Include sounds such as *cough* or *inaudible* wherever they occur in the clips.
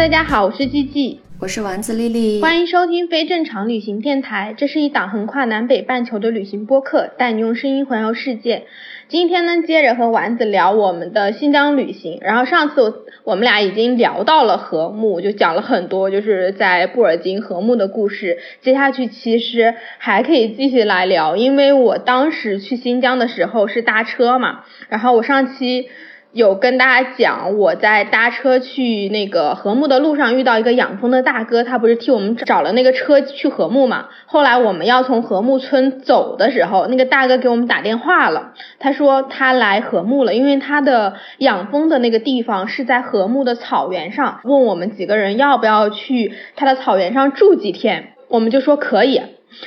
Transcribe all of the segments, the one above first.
大家好，我是 G G，我是丸子丽丽，欢迎收听非正常旅行电台。这是一档横跨南北半球的旅行播客，带你用声音环游世界。今天呢，接着和丸子聊我们的新疆旅行。然后上次我我们俩已经聊到了和木，就讲了很多就是在布尔津和木的故事。接下去其实还可以继续来聊，因为我当时去新疆的时候是搭车嘛，然后我上期。有跟大家讲，我在搭车去那个和睦的路上遇到一个养蜂的大哥，他不是替我们找了那个车去和睦嘛？后来我们要从和睦村走的时候，那个大哥给我们打电话了，他说他来和睦了，因为他的养蜂的那个地方是在和睦的草原上，问我们几个人要不要去他的草原上住几天，我们就说可以。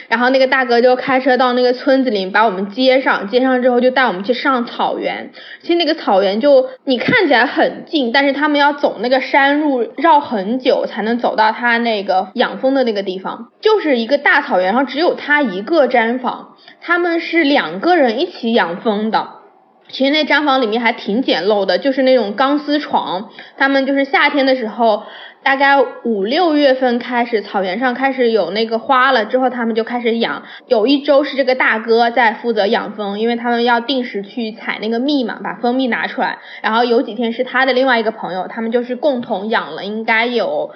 然后那个大哥就开车到那个村子里，把我们接上，接上之后就带我们去上草原。其实那个草原就你看起来很近，但是他们要走那个山路，绕很久才能走到他那个养蜂的那个地方。就是一个大草原，然后只有他一个毡房，他们是两个人一起养蜂的。其实那毡房里面还挺简陋的，就是那种钢丝床。他们就是夏天的时候。大概五六月份开始，草原上开始有那个花了之后，他们就开始养。有一周是这个大哥在负责养蜂，因为他们要定时去采那个蜜嘛，把蜂蜜拿出来。然后有几天是他的另外一个朋友，他们就是共同养了，应该有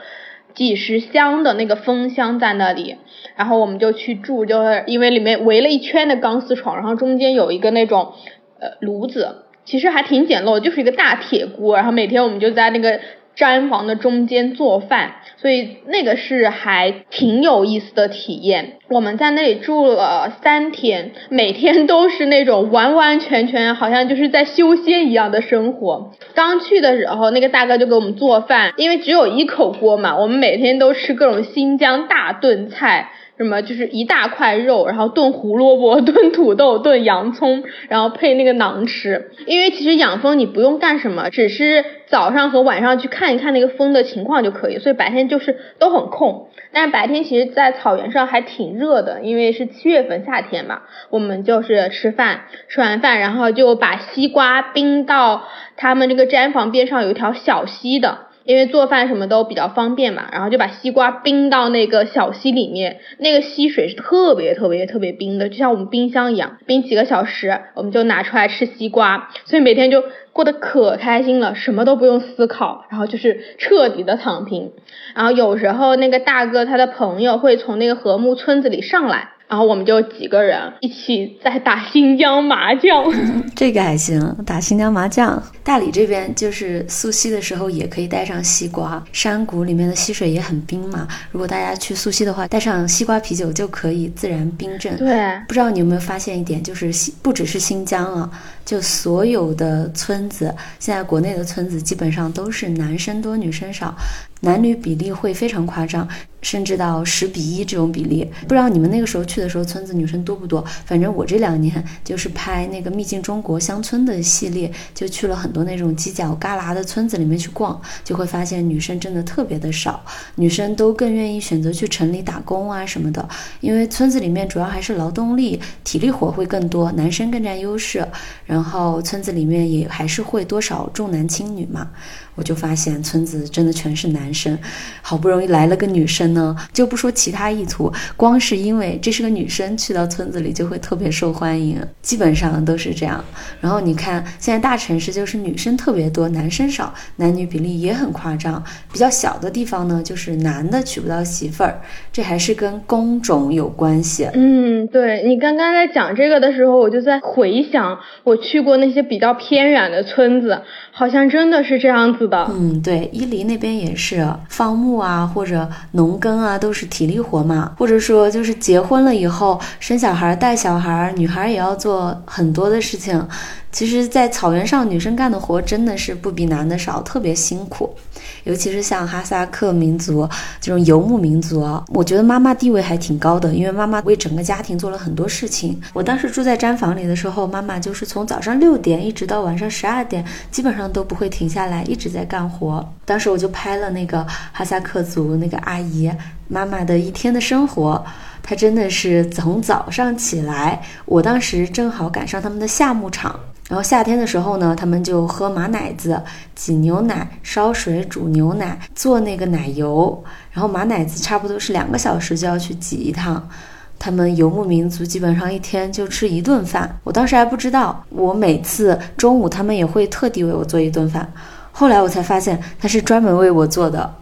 几十箱的那个蜂箱在那里。然后我们就去住，就是因为里面围了一圈的钢丝床，然后中间有一个那种呃炉子，其实还挺简陋，就是一个大铁锅。然后每天我们就在那个。毡房的中间做饭，所以那个是还挺有意思的体验。我们在那里住了三天，每天都是那种完完全全好像就是在修仙一样的生活。刚去的时候，那个大哥就给我们做饭，因为只有一口锅嘛，我们每天都吃各种新疆大炖菜。什么就是一大块肉，然后炖胡萝卜、*laughs* 炖土豆、炖洋葱，然后配那个馕吃。因为其实养蜂你不用干什么，只是早上和晚上去看一看那个蜂的情况就可以，所以白天就是都很空。但是白天其实，在草原上还挺热的，因为是七月份夏天嘛。我们就是吃饭，吃完饭然后就把西瓜冰到他们这个毡房边上有一条小溪的。因为做饭什么都比较方便嘛，然后就把西瓜冰到那个小溪里面，那个溪水是特别特别特别冰的，就像我们冰箱一样，冰几个小时，我们就拿出来吃西瓜，所以每天就过得可开心了，什么都不用思考，然后就是彻底的躺平。然后有时候那个大哥他的朋友会从那个和睦村子里上来。然后我们就几个人一起在打新疆麻将，*laughs* 这个还行，打新疆麻将。大理这边就是溯溪的时候也可以带上西瓜，山谷里面的溪水也很冰嘛。如果大家去溯溪的话，带上西瓜啤酒就可以自然冰镇。对，不知道你有没有发现一点，就是新不只是新疆啊，就所有的村子，现在国内的村子基本上都是男生多女生少。男女比例会非常夸张，甚至到十比一这种比例。不知道你们那个时候去的时候，村子女生多不多？反正我这两年就是拍那个《秘境中国乡村》的系列，就去了很多那种犄角旮旯的村子里面去逛，就会发现女生真的特别的少，女生都更愿意选择去城里打工啊什么的，因为村子里面主要还是劳动力、体力活会更多，男生更占优势。然后村子里面也还是会多少重男轻女嘛。我就发现村子真的全是男生，好不容易来了个女生呢，就不说其他意图，光是因为这是个女生去到村子里就会特别受欢迎，基本上都是这样。然后你看现在大城市就是女生特别多，男生少，男女比例也很夸张。比较小的地方呢，就是男的娶不到媳妇儿，这还是跟工种有关系。嗯，对你刚刚在讲这个的时候，我就在回想我去过那些比较偏远的村子，好像真的是这样子。嗯，对，伊犁那边也是放牧啊，或者农耕啊，都是体力活嘛。或者说，就是结婚了以后生小孩、带小孩，女孩也要做很多的事情。其实，在草原上，女生干的活真的是不比男的少，特别辛苦。尤其是像哈萨克民族这种游牧民族啊，我觉得妈妈地位还挺高的，因为妈妈为整个家庭做了很多事情。我当时住在毡房里的时候，妈妈就是从早上六点一直到晚上十二点，基本上都不会停下来，一直在干活。当时我就拍了那个哈萨克族那个阿姨妈妈的一天的生活，她真的是从早上起来，我当时正好赶上他们的夏牧场。然后夏天的时候呢，他们就喝马奶子，挤牛奶，烧水煮牛奶，做那个奶油。然后马奶子差不多是两个小时就要去挤一趟。他们游牧民族基本上一天就吃一顿饭。我当时还不知道，我每次中午他们也会特地为我做一顿饭。后来我才发现，他是专门为我做的。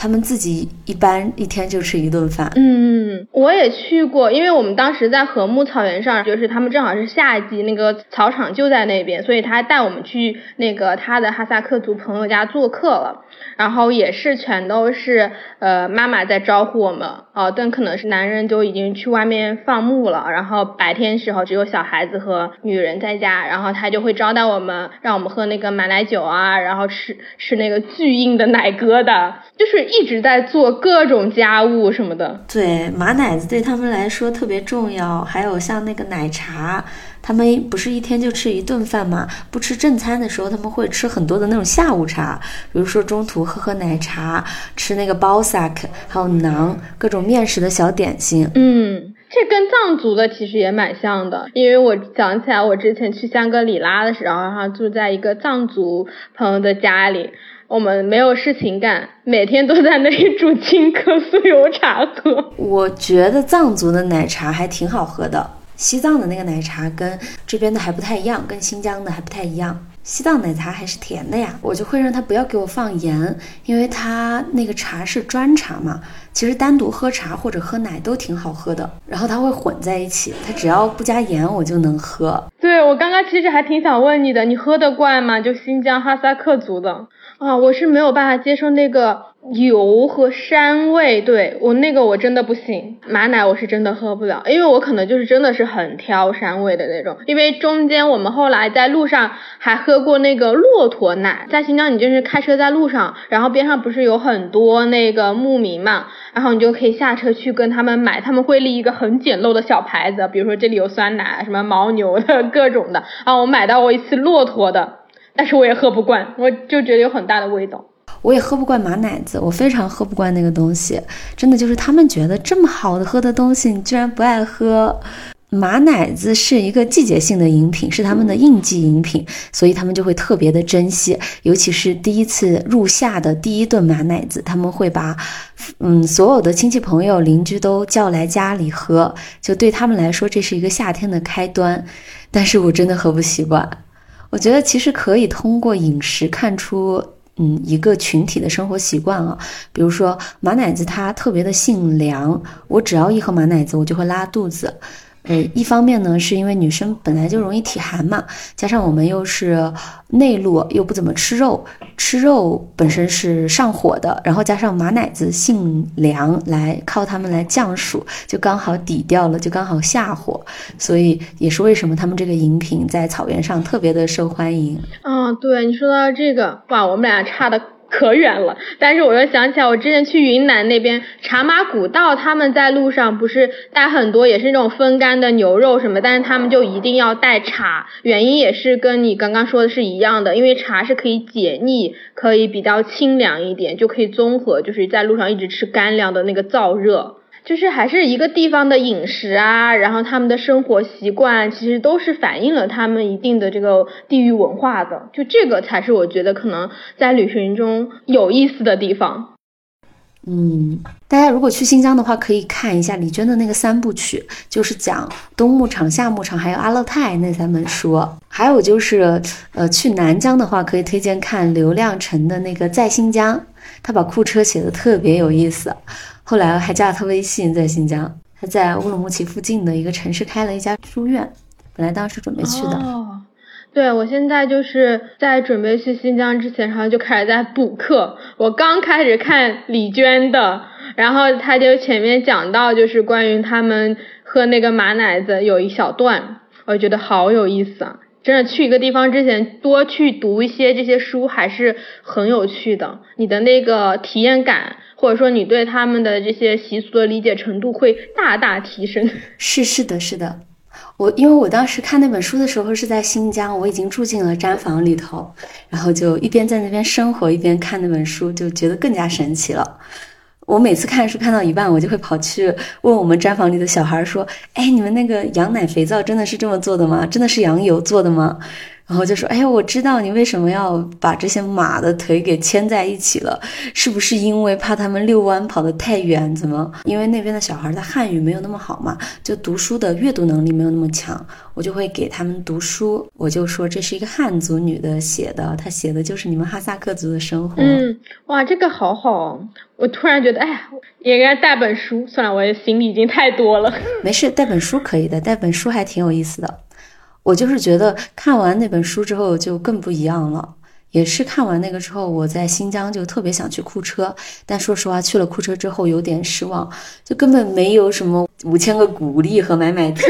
他们自己一般一天就吃一顿饭。嗯，我也去过，因为我们当时在禾木草原上，就是他们正好是夏季，那个草场就在那边，所以他带我们去那个他的哈萨克族朋友家做客了。然后也是全都是呃妈妈在招呼我们哦，但可能是男人就已经去外面放牧了，然后白天时候只有小孩子和女人在家，然后他就会招待我们，让我们喝那个马奶酒啊，然后吃吃那个巨硬的奶疙瘩，就是一直在做各种家务什么的。对，马奶子对他们来说特别重要，还有像那个奶茶。他们不是一天就吃一顿饭吗？不吃正餐的时候，他们会吃很多的那种下午茶，比如说中途喝喝奶茶，吃那个包萨克，还有馕，各种面食的小点心。嗯，这跟藏族的其实也蛮像的，因为我想起来，我之前去香格里拉的时候，然后住在一个藏族朋友的家里，我们没有事情干，每天都在那里煮青稞酥油茶喝。我觉得藏族的奶茶还挺好喝的。西藏的那个奶茶跟这边的还不太一样，跟新疆的还不太一样。西藏奶茶还是甜的呀，我就会让他不要给我放盐，因为他那个茶是砖茶嘛。其实单独喝茶或者喝奶都挺好喝的，然后它会混在一起，它只要不加盐我就能喝。对我刚刚其实还挺想问你的，你喝得惯吗？就新疆哈萨克族的啊，我是没有办法接受那个。油和膻味，对我那个我真的不行，马奶我是真的喝不了，因为我可能就是真的是很挑膻味的那种。因为中间我们后来在路上还喝过那个骆驼奶，在新疆你就是开车在路上，然后边上不是有很多那个牧民嘛，然后你就可以下车去跟他们买，他们会立一个很简陋的小牌子，比如说这里有酸奶，什么牦牛的各种的，啊，我买到过一次骆驼的，但是我也喝不惯，我就觉得有很大的味道。我也喝不惯马奶子，我非常喝不惯那个东西，真的就是他们觉得这么好的喝的东西，你居然不爱喝。马奶子是一个季节性的饮品，是他们的应季饮品，所以他们就会特别的珍惜，尤其是第一次入夏的第一顿马奶子，他们会把，嗯，所有的亲戚朋友邻居都叫来家里喝，就对他们来说这是一个夏天的开端。但是我真的喝不习惯，我觉得其实可以通过饮食看出。嗯，一个群体的生活习惯啊，比如说马奶子，它特别的性凉，我只要一喝马奶子，我就会拉肚子。呃，一方面呢，是因为女生本来就容易体寒嘛，加上我们又是内陆，又不怎么吃肉，吃肉本身是上火的，然后加上马奶子性凉，来靠它们来降暑，就刚好抵掉了，就刚好下火，所以也是为什么他们这个饮品在草原上特别的受欢迎。嗯，对你说到这个，哇，我们俩差的。可远了，但是我又想起来，我之前去云南那边茶马古道，他们在路上不是带很多也是那种风干的牛肉什么，但是他们就一定要带茶，原因也是跟你刚刚说的是一样的，因为茶是可以解腻，可以比较清凉一点，就可以综合，就是在路上一直吃干粮的那个燥热。就是还是一个地方的饮食啊，然后他们的生活习惯，其实都是反映了他们一定的这个地域文化的。就这个才是我觉得可能在旅行中有意思的地方。嗯，大家如果去新疆的话，可以看一下李娟的那个三部曲，就是讲冬牧场、夏牧场还有阿勒泰那三本书。还有就是，呃，去南疆的话，可以推荐看刘亮程的那个在新疆，他把库车写的特别有意思。后来还加了他微信，在新疆，他在乌鲁木齐附近的一个城市开了一家书院，本来当时准备去的。哦，对，我现在就是在准备去新疆之前，然后就开始在补课。我刚开始看李娟的，然后他就前面讲到就是关于他们喝那个马奶子有一小段，我觉得好有意思啊。真的去一个地方之前，多去读一些这些书还是很有趣的。你的那个体验感，或者说你对他们的这些习俗的理解程度会大大提升。*laughs* 是是的，是的。我因为我当时看那本书的时候是在新疆，我已经住进了毡房里头，然后就一边在那边生活，一边看那本书，就觉得更加神奇了。我每次看书看到一半，我就会跑去问我们毡房里的小孩说：“哎，你们那个羊奶肥皂真的是这么做的吗？真的是羊油做的吗？”然后就说：“哎呀，我知道你为什么要把这些马的腿给牵在一起了，是不是因为怕他们遛弯跑得太远？怎么？因为那边的小孩的汉语没有那么好嘛，就读书的阅读能力没有那么强。我就会给他们读书，我就说这是一个汉族女的写的，她写的就是你们哈萨克族的生活。嗯，哇，这个好好。我突然觉得，哎呀，也应该带本书。算了，我的行李已经太多了。*laughs* 没事，带本书可以的，带本书还挺有意思的。我就是觉得看完那本书之后就更不一样了，也是看完那个之后，我在新疆就特别想去库车，但说实话去了库车之后有点失望，就根本没有什么五千个鼓励和买买提。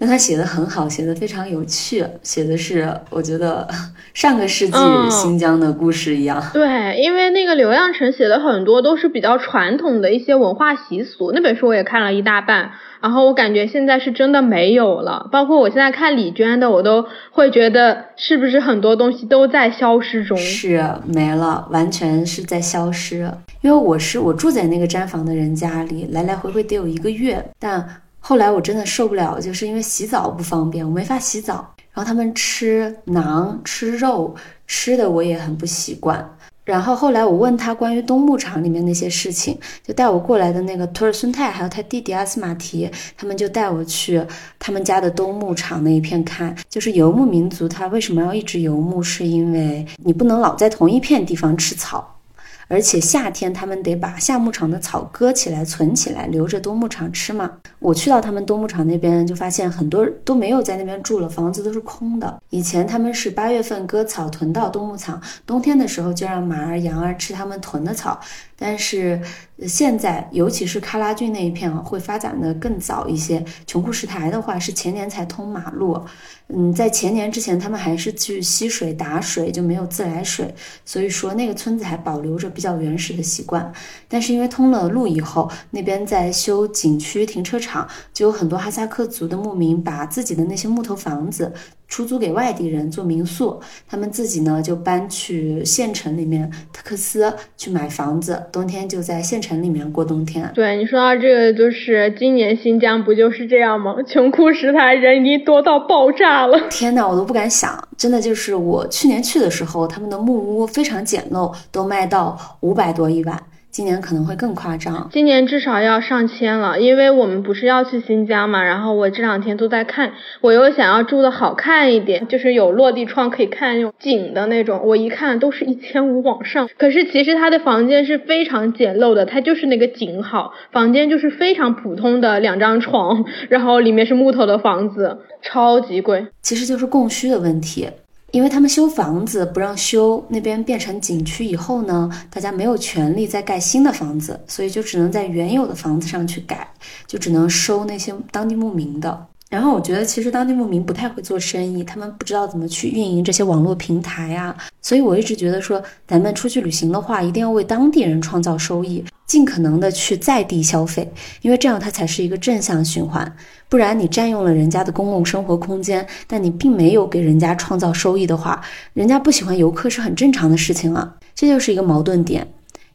但他写的很好，写的非常有趣，写的是我觉得 *laughs* 上个世纪新疆的故事一样。对，因为那个刘亮程写的很多都是比较传统的一些文化习俗，那本书我也看了一大半。然后我感觉现在是真的没有了，包括我现在看李娟的，我都会觉得是不是很多东西都在消失中？是没了，完全是在消失。因为我是我住在那个毡房的人家里，来来回回得有一个月，但后来我真的受不了，就是因为洗澡不方便，我没法洗澡。然后他们吃馕、吃肉，吃的我也很不习惯。然后后来我问他关于冬牧场里面那些事情，就带我过来的那个托尔孙泰还有他弟弟阿斯马提，他们就带我去他们家的冬牧场那一片看，就是游牧民族他为什么要一直游牧，是因为你不能老在同一片地方吃草。而且夏天他们得把夏牧场的草割起来存起来，留着冬牧场吃嘛。我去到他们冬牧场那边，就发现很多都没有在那边住了，房子都是空的。以前他们是八月份割草囤到冬牧场，冬天的时候就让马儿羊儿吃他们囤的草。但是现在，尤其是喀拉峻那一片啊，会发展的更早一些。琼库什台的话是前年才通马路，嗯，在前年之前，他们还是去吸水打水，就没有自来水，所以说那个村子还保留着比较原始的习惯。但是因为通了路以后，那边在修景区停车场，就有很多哈萨克族的牧民把自己的那些木头房子。出租给外地人做民宿，他们自己呢就搬去县城里面特克斯去买房子，冬天就在县城里面过冬天。对你说到这个，就是今年新疆不就是这样吗？穷哭石台人已经多到爆炸了。天呐，我都不敢想，真的就是我去年去的时候，他们的木屋非常简陋，都卖到五百多一晚。今年可能会更夸张，今年至少要上千了，因为我们不是要去新疆嘛。然后我这两天都在看，我又想要住的好看一点，就是有落地窗可以看那种景的那种。我一看都是一千五往上，可是其实他的房间是非常简陋的，它就是那个景好，房间就是非常普通的两张床，然后里面是木头的房子，超级贵，其实就是供需的问题。因为他们修房子不让修，那边变成景区以后呢，大家没有权利再盖新的房子，所以就只能在原有的房子上去改，就只能收那些当地牧民的。然后我觉得其实当地牧民不太会做生意，他们不知道怎么去运营这些网络平台啊，所以我一直觉得说咱们出去旅行的话，一定要为当地人创造收益，尽可能的去在地消费，因为这样它才是一个正向循环。不然你占用了人家的公共生活空间，但你并没有给人家创造收益的话，人家不喜欢游客是很正常的事情啊，这就是一个矛盾点。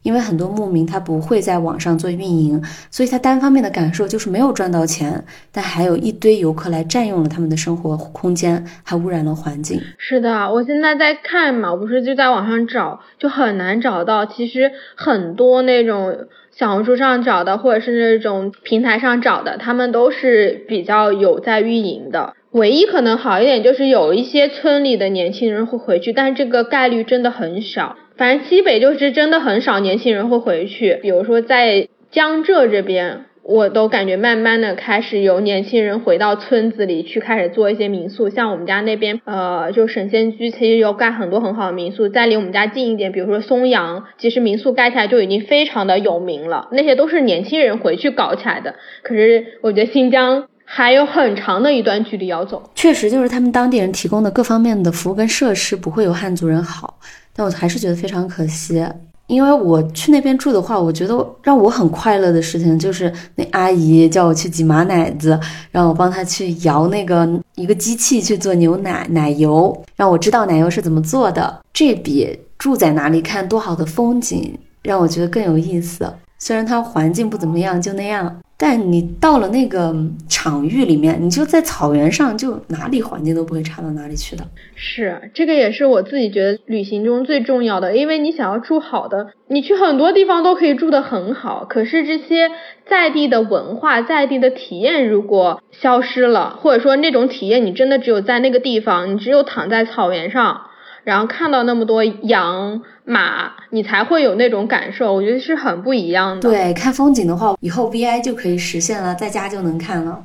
因为很多牧民他不会在网上做运营，所以他单方面的感受就是没有赚到钱，但还有一堆游客来占用了他们的生活空间，还污染了环境。是的，我现在在看嘛，我不是就在网上找，就很难找到。其实很多那种小红书上找的，或者是那种平台上找的，他们都是比较有在运营的。唯一可能好一点就是有一些村里的年轻人会回去，但是这个概率真的很小。反正西北就是真的很少年轻人会回去，比如说在江浙这边，我都感觉慢慢的开始有年轻人回到村子里去，开始做一些民宿。像我们家那边，呃，就神仙居，其实有盖很多很好的民宿。再离我们家近一点，比如说松阳，其实民宿盖起来就已经非常的有名了。那些都是年轻人回去搞起来的。可是我觉得新疆还有很长的一段距离要走。确实，就是他们当地人提供的各方面的服务跟设施不会有汉族人好，但我还是觉得非常可惜。因为我去那边住的话，我觉得让我很快乐的事情就是那阿姨叫我去挤马奶子，让我帮她去摇那个一个机器去做牛奶奶油，让我知道奶油是怎么做的。这比住在哪里看多好的风景让我觉得更有意思。虽然它环境不怎么样，就那样。但你到了那个场域里面，你就在草原上，就哪里环境都不会差到哪里去的。是，这个也是我自己觉得旅行中最重要的，因为你想要住好的，你去很多地方都可以住得很好，可是这些在地的文化、在地的体验如果消失了，或者说那种体验你真的只有在那个地方，你只有躺在草原上。然后看到那么多羊马，你才会有那种感受，我觉得是很不一样的。对，看风景的话，以后 VI 就可以实现了，在家就能看了。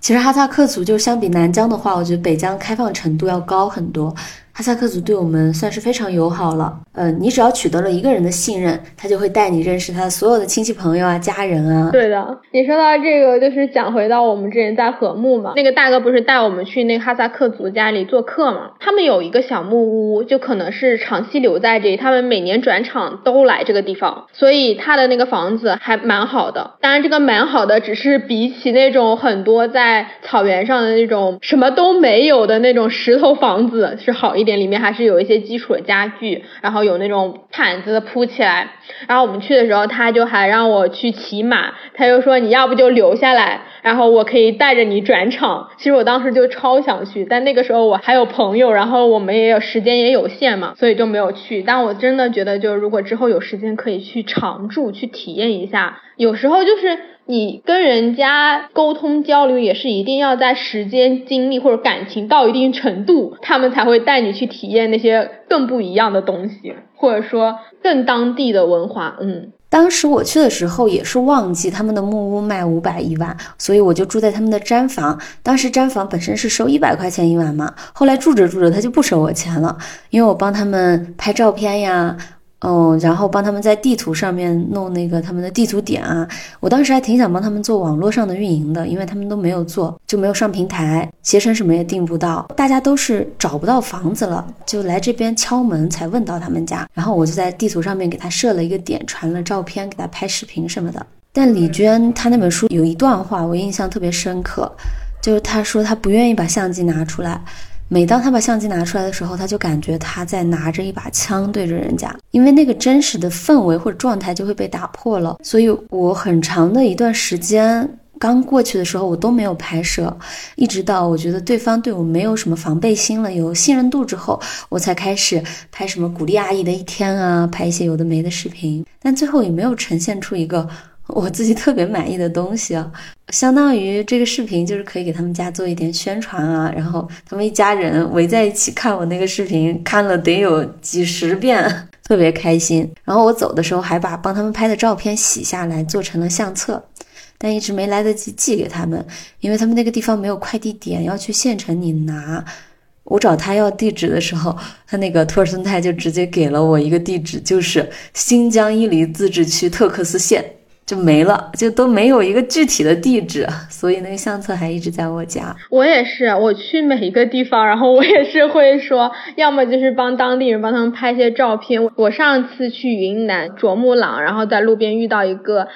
其实哈萨克族就相比南疆的话，我觉得北疆开放程度要高很多。哈萨克族对我们算是非常友好了。呃，你只要取得了一个人的信任，他就会带你认识他所有的亲戚朋友啊、家人啊。对的，你说到这个，就是讲回到我们之前在和木嘛，那个大哥不是带我们去那个哈萨克族家里做客嘛？他们有一个小木屋，就可能是长期留在这里，他们每年转场都来这个地方，所以他的那个房子还蛮好的。当然，这个蛮好的，只是比起那种很多在草原上的那种什么都没有的那种石头房子是好一。店里面还是有一些基础的家具，然后有那种毯子铺起来。然后我们去的时候，他就还让我去骑马，他就说你要不就留下来，然后我可以带着你转场。其实我当时就超想去，但那个时候我还有朋友，然后我们也有时间也有限嘛，所以就没有去。但我真的觉得，就是如果之后有时间可以去常住，去体验一下。有时候就是你跟人家沟通交流，也是一定要在时间、精力或者感情到一定程度，他们才会带你去体验那些更不一样的东西，或者说更当地的文化。嗯，当时我去的时候也是旺季，他们的木屋卖五百一晚，所以我就住在他们的毡房。当时毡房本身是收一百块钱一晚嘛，后来住着住着他就不收我钱了，因为我帮他们拍照片呀。嗯，然后帮他们在地图上面弄那个他们的地图点啊，我当时还挺想帮他们做网络上的运营的，因为他们都没有做，就没有上平台，携程什么也订不到，大家都是找不到房子了，就来这边敲门才问到他们家，然后我就在地图上面给他设了一个点，传了照片，给他拍视频什么的。但李娟她那本书有一段话我印象特别深刻，就是她说她不愿意把相机拿出来。每当他把相机拿出来的时候，他就感觉他在拿着一把枪对着人家，因为那个真实的氛围或者状态就会被打破了。所以我很长的一段时间刚过去的时候，我都没有拍摄，一直到我觉得对方对我没有什么防备心了，有信任度之后，我才开始拍什么鼓励阿姨的一天啊，拍一些有的没的视频，但最后也没有呈现出一个。我自己特别满意的东西啊，相当于这个视频就是可以给他们家做一点宣传啊，然后他们一家人围在一起看我那个视频，看了得有几十遍，特别开心。然后我走的时候还把帮他们拍的照片洗下来做成了相册，但一直没来得及寄给他们，因为他们那个地方没有快递点，要去县城里拿。我找他要地址的时候，他那个托尔森泰就直接给了我一个地址，就是新疆伊犁自治区特克斯县。就没了，就都没有一个具体的地址，所以那个相册还一直在我家。我也是，我去每一个地方，然后我也是会说，要么就是帮当地人帮他们拍些照片。我上次去云南卓木朗，然后在路边遇到一个。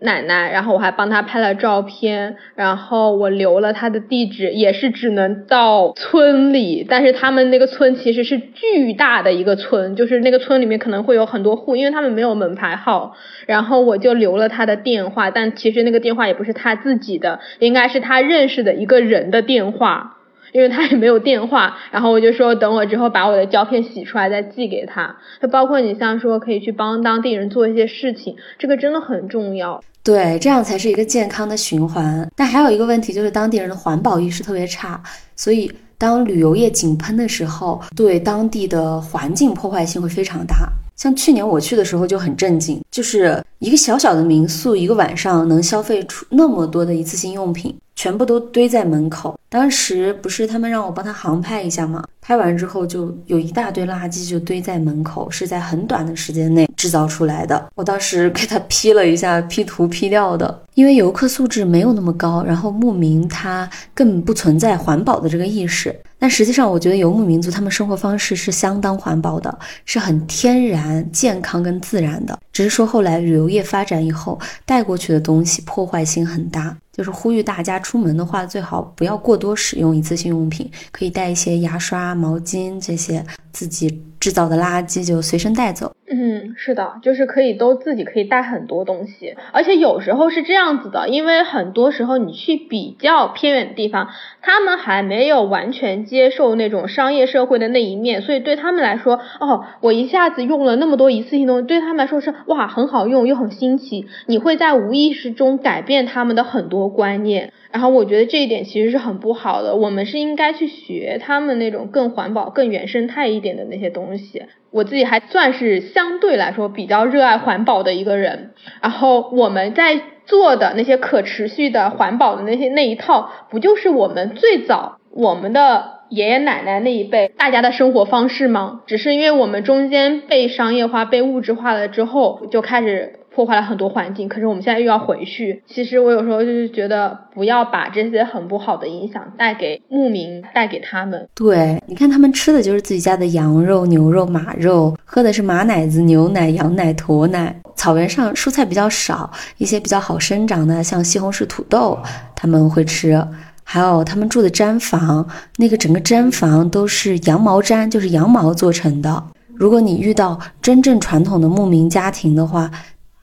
奶奶，然后我还帮她拍了照片，然后我留了她的地址，也是只能到村里，但是他们那个村其实是巨大的一个村，就是那个村里面可能会有很多户，因为他们没有门牌号，然后我就留了他的电话，但其实那个电话也不是他自己的，应该是他认识的一个人的电话。因为他也没有电话，然后我就说等我之后把我的胶片洗出来再寄给他。就包括你像说可以去帮当地人做一些事情，这个真的很重要。对，这样才是一个健康的循环。但还有一个问题就是当地人的环保意识特别差，所以当旅游业井喷的时候，对当地的环境破坏性会非常大。像去年我去的时候就很震惊，就是一个小小的民宿，一个晚上能消费出那么多的一次性用品，全部都堆在门口。当时不是他们让我帮他航拍一下吗？拍完之后就有一大堆垃圾就堆在门口，是在很短的时间内制造出来的。我当时给他 P 了一下，P 图 P 掉的，因为游客素质没有那么高，然后牧民他更不存在环保的这个意识。但实际上，我觉得游牧民族他们生活方式是相当环保的，是很天然、健康跟自然的。只是说后来旅游业发展以后，带过去的东西破坏性很大。就是呼吁大家出门的话，最好不要过多使用一次性用品，可以带一些牙刷、毛巾这些自己制造的垃圾就随身带走。嗯，是的，就是可以都自己可以带很多东西，而且有时候是这样子的，因为很多时候你去比较偏远的地方，他们还没有完全接受那种商业社会的那一面，所以对他们来说，哦，我一下子用了那么多一次性东西，对他们来说是哇，很好用又很新奇，你会在无意识中改变他们的很多观念。然后我觉得这一点其实是很不好的，我们是应该去学他们那种更环保、更原生态一点的那些东。东西我自己还算是相对来说比较热爱环保的一个人。然后我们在做的那些可持续的环保的那些那一套，不就是我们最早我们的爷爷奶奶那一辈大家的生活方式吗？只是因为我们中间被商业化、被物质化了之后，就开始。破坏了很多环境，可是我们现在又要回去。其实我有时候就是觉得，不要把这些很不好的影响带给牧民，带给他们。对，你看他们吃的就是自己家的羊肉、牛肉、马肉，喝的是马奶子、牛奶、羊奶、驼奶。草原上蔬菜比较少，一些比较好生长的，像西红柿、土豆，他们会吃。还有他们住的毡房，那个整个毡房都是羊毛毡，就是羊毛做成的。如果你遇到真正传统的牧民家庭的话，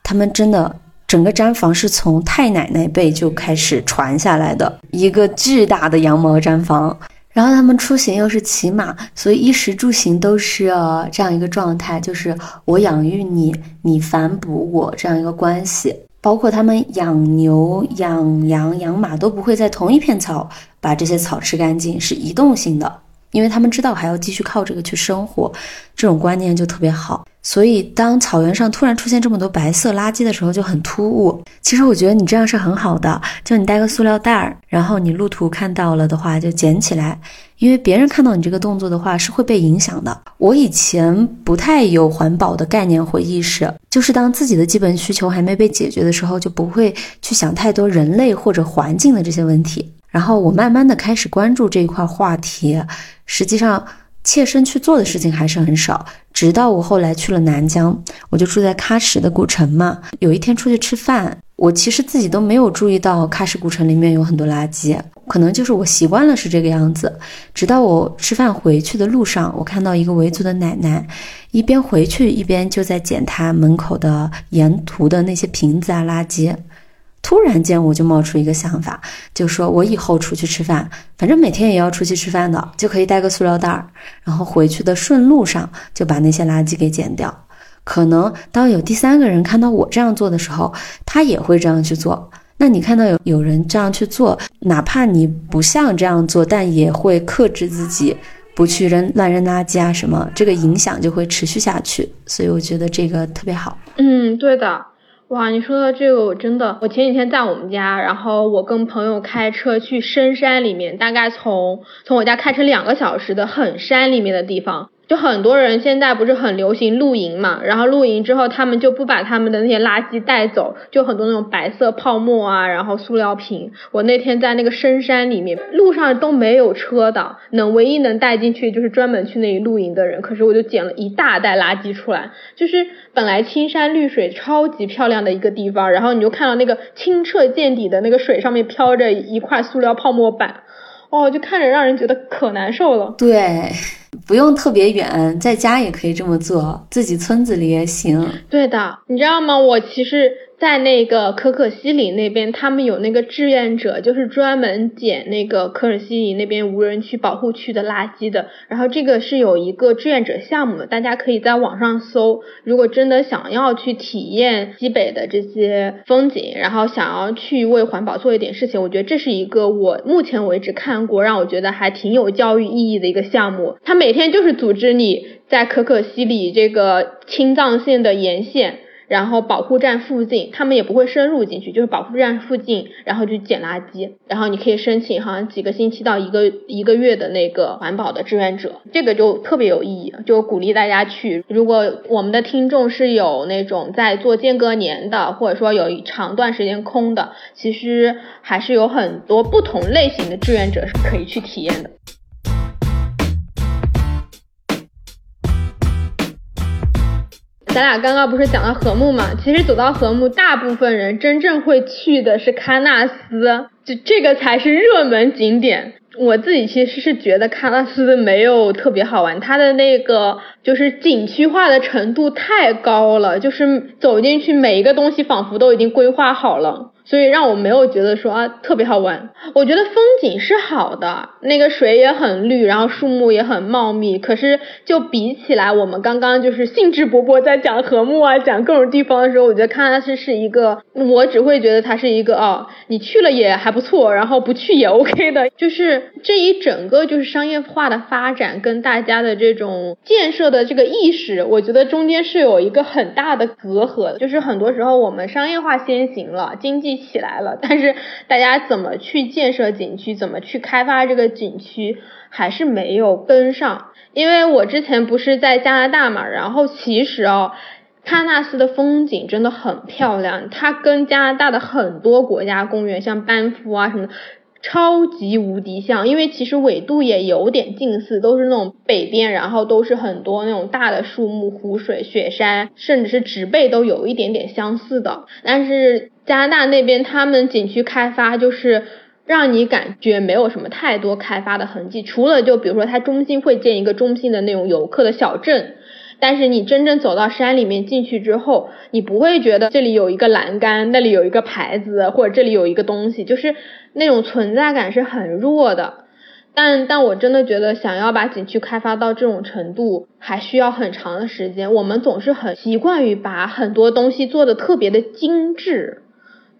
他们真的整个毡房是从太奶奶辈就开始传下来的一个巨大的羊毛毡房，然后他们出行又是骑马，所以衣食住行都是这样一个状态，就是我养育你，你反哺我这样一个关系。包括他们养牛、养羊、养马都不会在同一片草把这些草吃干净，是移动性的。因为他们知道还要继续靠这个去生活，这种观念就特别好。所以当草原上突然出现这么多白色垃圾的时候，就很突兀。其实我觉得你这样是很好的，就你带个塑料袋儿，然后你路途看到了的话就捡起来，因为别人看到你这个动作的话是会被影响的。我以前不太有环保的概念或意识，就是当自己的基本需求还没被解决的时候，就不会去想太多人类或者环境的这些问题。然后我慢慢的开始关注这一块话题，实际上切身去做的事情还是很少。直到我后来去了南疆，我就住在喀什的古城嘛。有一天出去吃饭，我其实自己都没有注意到喀什古城里面有很多垃圾，可能就是我习惯了是这个样子。直到我吃饭回去的路上，我看到一个维族的奶奶，一边回去一边就在捡她门口的沿途的那些瓶子啊垃圾。突然间，我就冒出一个想法，就说我以后出去吃饭，反正每天也要出去吃饭的，就可以带个塑料袋儿，然后回去的顺路上就把那些垃圾给捡掉。可能当有第三个人看到我这样做的时候，他也会这样去做。那你看到有有人这样去做，哪怕你不像这样做，但也会克制自己不去扔乱扔垃圾啊什么，这个影响就会持续下去。所以我觉得这个特别好。嗯，对的。哇，你说的这个我真的，我前几天在我们家，然后我跟朋友开车去深山里面，大概从从我家开车两个小时的很山里面的地方。就很多人现在不是很流行露营嘛，然后露营之后他们就不把他们的那些垃圾带走，就很多那种白色泡沫啊，然后塑料瓶。我那天在那个深山里面，路上都没有车的，能唯一能带进去就是专门去那里露营的人。可是我就捡了一大袋垃圾出来，就是本来青山绿水、超级漂亮的一个地方，然后你就看到那个清澈见底的那个水上面飘着一块塑料泡沫板。哦，就看着让人觉得可难受了。对，不用特别远，在家也可以这么做，自己村子里也行。对的，你知道吗？我其实。在那个可可西里那边，他们有那个志愿者，就是专门捡那个可可西里那边无人区保护区的垃圾的。然后这个是有一个志愿者项目的，大家可以在网上搜。如果真的想要去体验西北的这些风景，然后想要去为环保做一点事情，我觉得这是一个我目前为止看过让我觉得还挺有教育意义的一个项目。他每天就是组织你。在可可西里这个青藏线的沿线。然后保护站附近，他们也不会深入进去，就是保护站附近，然后就捡垃圾。然后你可以申请，好像几个星期到一个一个月的那个环保的志愿者，这个就特别有意义，就鼓励大家去。如果我们的听众是有那种在做间隔年的，或者说有一长段时间空的，其实还是有很多不同类型的志愿者是可以去体验的。咱俩刚刚不是讲到禾木嘛？其实走到禾木，大部分人真正会去的是喀纳斯，就这个才是热门景点。我自己其实是觉得喀纳斯没有特别好玩，它的那个就是景区化的程度太高了，就是走进去每一个东西仿佛都已经规划好了。所以让我没有觉得说啊特别好玩。我觉得风景是好的，那个水也很绿，然后树木也很茂密。可是就比起来，我们刚刚就是兴致勃勃在讲禾木啊，讲各种地方的时候，我觉得喀纳斯是一个，我只会觉得它是一个哦，你去了也还不错，然后不去也 OK 的。就是这一整个就是商业化的发展跟大家的这种建设的这个意识，我觉得中间是有一个很大的隔阂的。就是很多时候我们商业化先行了，经济。起来了，*laughs* 但是大家怎么去建设景区，怎么去开发这个景区，还是没有跟上。因为我之前不是在加拿大嘛，然后其实哦，喀纳斯的风景真的很漂亮，它跟加拿大的很多国家公园，像班夫啊什么。超级无敌像，因为其实纬度也有点近似，都是那种北边，然后都是很多那种大的树木、湖水、雪山，甚至是植被都有一点点相似的。但是加拿大那边他们景区开发就是让你感觉没有什么太多开发的痕迹，除了就比如说它中心会建一个中心的那种游客的小镇。但是你真正走到山里面进去之后，你不会觉得这里有一个栏杆，那里有一个牌子，或者这里有一个东西，就是那种存在感是很弱的。但但我真的觉得，想要把景区开发到这种程度，还需要很长的时间。我们总是很习惯于把很多东西做的特别的精致，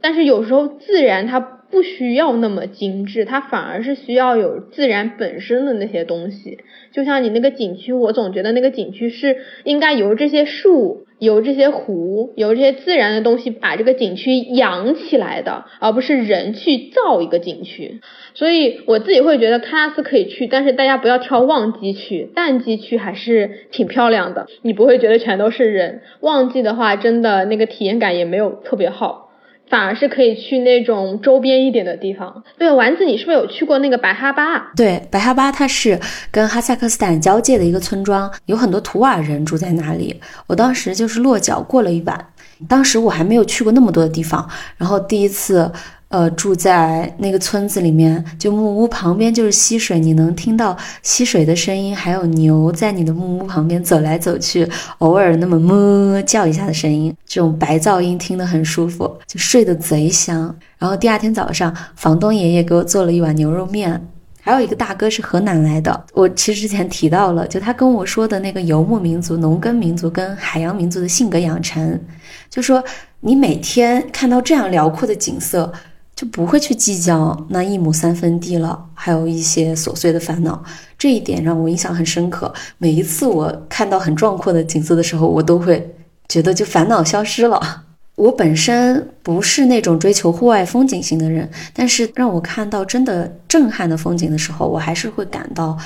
但是有时候自然它。不需要那么精致，它反而是需要有自然本身的那些东西。就像你那个景区，我总觉得那个景区是应该由这些树、由这些湖、由这些自然的东西把这个景区养起来的，而不是人去造一个景区。所以我自己会觉得喀纳斯可以去，但是大家不要挑旺季去，淡季去还是挺漂亮的。你不会觉得全都是人，旺季的话真的那个体验感也没有特别好。反而是可以去那种周边一点的地方。对，丸子，你是不是有去过那个白哈巴？对，白哈巴它是跟哈萨克斯坦交界的一个村庄，有很多图瓦人住在那里。我当时就是落脚过了一晚，当时我还没有去过那么多的地方，然后第一次。呃，住在那个村子里面，就木屋旁边就是溪水，你能听到溪水的声音，还有牛在你的木屋旁边走来走去，偶尔那么哞叫一下的声音，这种白噪音听得很舒服，就睡得贼香。然后第二天早上，房东爷爷给我做了一碗牛肉面，还有一个大哥是河南来的，我其实之前提到了，就他跟我说的那个游牧民族、农耕民族跟海洋民族的性格养成，就说你每天看到这样辽阔的景色。就不会去计较那一亩三分地了，还有一些琐碎的烦恼。这一点让我印象很深刻。每一次我看到很壮阔的景色的时候，我都会觉得就烦恼消失了。我本身不是那种追求户外风景型的人，但是让我看到真的震撼的风景的时候，我还是会感到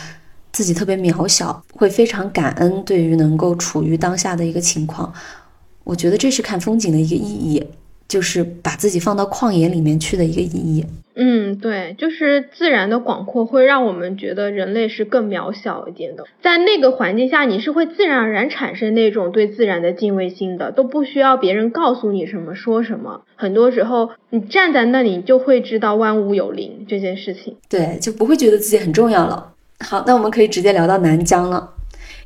自己特别渺小，会非常感恩对于能够处于当下的一个情况。我觉得这是看风景的一个意义。就是把自己放到旷野里面去的一个意义。嗯，对，就是自然的广阔会让我们觉得人类是更渺小一点的。在那个环境下，你是会自然而然产生那种对自然的敬畏心的，都不需要别人告诉你什么说什么。很多时候，你站在那里就会知道万物有灵这件事情。对，就不会觉得自己很重要了。好，那我们可以直接聊到南疆了，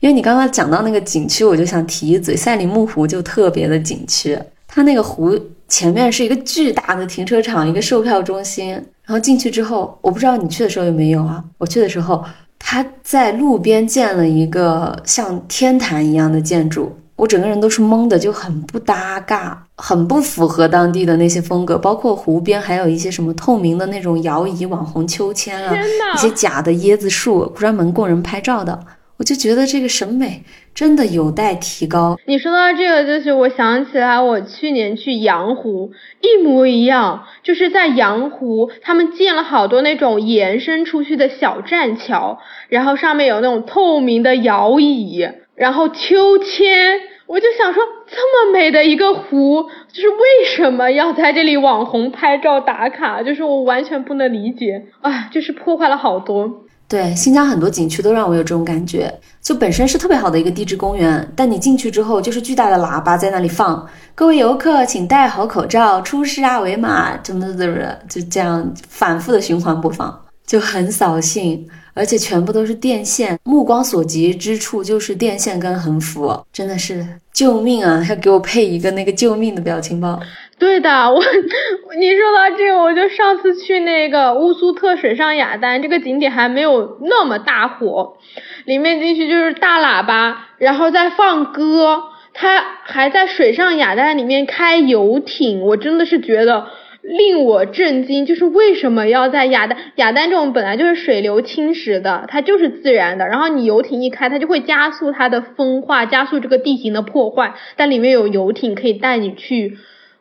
因为你刚刚讲到那个景区，我就想提一嘴，赛里木湖就特别的景区，它那个湖。前面是一个巨大的停车场，一个售票中心。然后进去之后，我不知道你去的时候有没有啊？我去的时候，他在路边建了一个像天坛一样的建筑，我整个人都是懵的，就很不搭嘎，很不符合当地的那些风格。包括湖边还有一些什么透明的那种摇椅、网红秋千啊，一些假的椰子树，专门供人拍照的。我就觉得这个审美真的有待提高。你说到这个，就是我想起来，我去年去阳湖，一模一样，就是在阳湖，他们建了好多那种延伸出去的小栈桥，然后上面有那种透明的摇椅，然后秋千。我就想说，这么美的一个湖，就是为什么要在这里网红拍照打卡？就是我完全不能理解啊，就是破坏了好多。对，新疆很多景区都让我有这种感觉，就本身是特别好的一个地质公园，但你进去之后就是巨大的喇叭在那里放，各位游客请戴好口罩，出示二维码，怎么怎么，就这样反复的循环播放，就很扫兴，而且全部都是电线，目光所及之处就是电线跟横幅，真的是救命啊！要给我配一个那个救命的表情包。对的，我 *laughs* 你说到这个，我就上次去那个乌苏特水上雅丹这个景点还没有那么大火，里面进去就是大喇叭，然后在放歌，他还在水上雅丹里面开游艇，我真的是觉得令我震惊，就是为什么要在雅丹雅丹这种本来就是水流侵蚀的，它就是自然的，然后你游艇一开，它就会加速它的风化，加速这个地形的破坏，但里面有游艇可以带你去。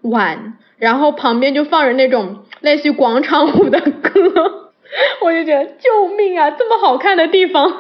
碗，然后旁边就放着那种类似于广场舞的歌，*laughs* 我就觉得救命啊！这么好看的地方，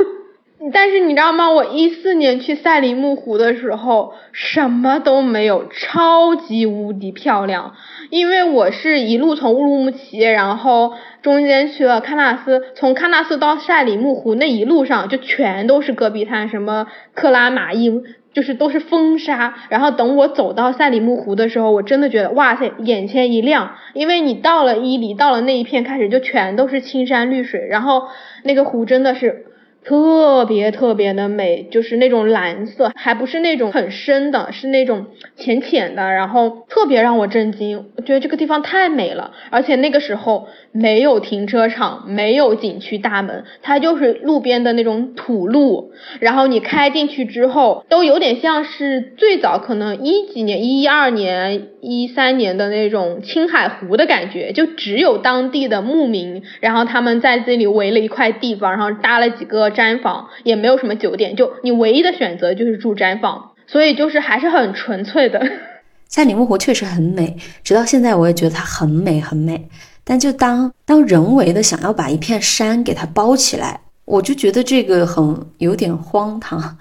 但是你知道吗？我一四年去赛里木湖的时候，什么都没有，超级无敌漂亮。因为我是一路从乌鲁木齐，然后中间去了喀纳斯，从喀纳斯到赛里木湖那一路上就全都是戈壁滩，什么克拉玛依。就是都是风沙，然后等我走到赛里木湖的时候，我真的觉得哇塞，眼前一亮，因为你到了伊犁，到了那一片开始就全都是青山绿水，然后那个湖真的是。特别特别的美，就是那种蓝色，还不是那种很深的，是那种浅浅的，然后特别让我震惊。我觉得这个地方太美了，而且那个时候没有停车场，没有景区大门，它就是路边的那种土路，然后你开进去之后，都有点像是最早可能一几年、一一二年、一三年的那种青海湖的感觉，就只有当地的牧民，然后他们在这里围了一块地方，然后搭了几个。毡房也没有什么酒店，就你唯一的选择就是住毡房，所以就是还是很纯粹的。赛里木湖确实很美，直到现在我也觉得它很美很美。但就当当人为的想要把一片山给它包起来，我就觉得这个很有点荒唐。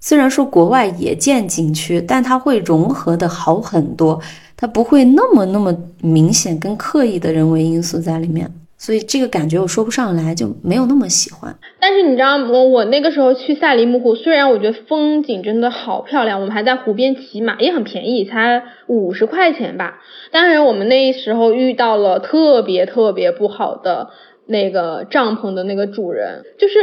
虽然说国外也建景区，但它会融合的好很多，它不会那么那么明显跟刻意的人为因素在里面。所以这个感觉我说不上来，就没有那么喜欢。但是你知道我？我那个时候去赛里木湖，虽然我觉得风景真的好漂亮，我们还在湖边骑马，也很便宜，才五十块钱吧。但是我们那时候遇到了特别特别不好的那个帐篷的那个主人，就是。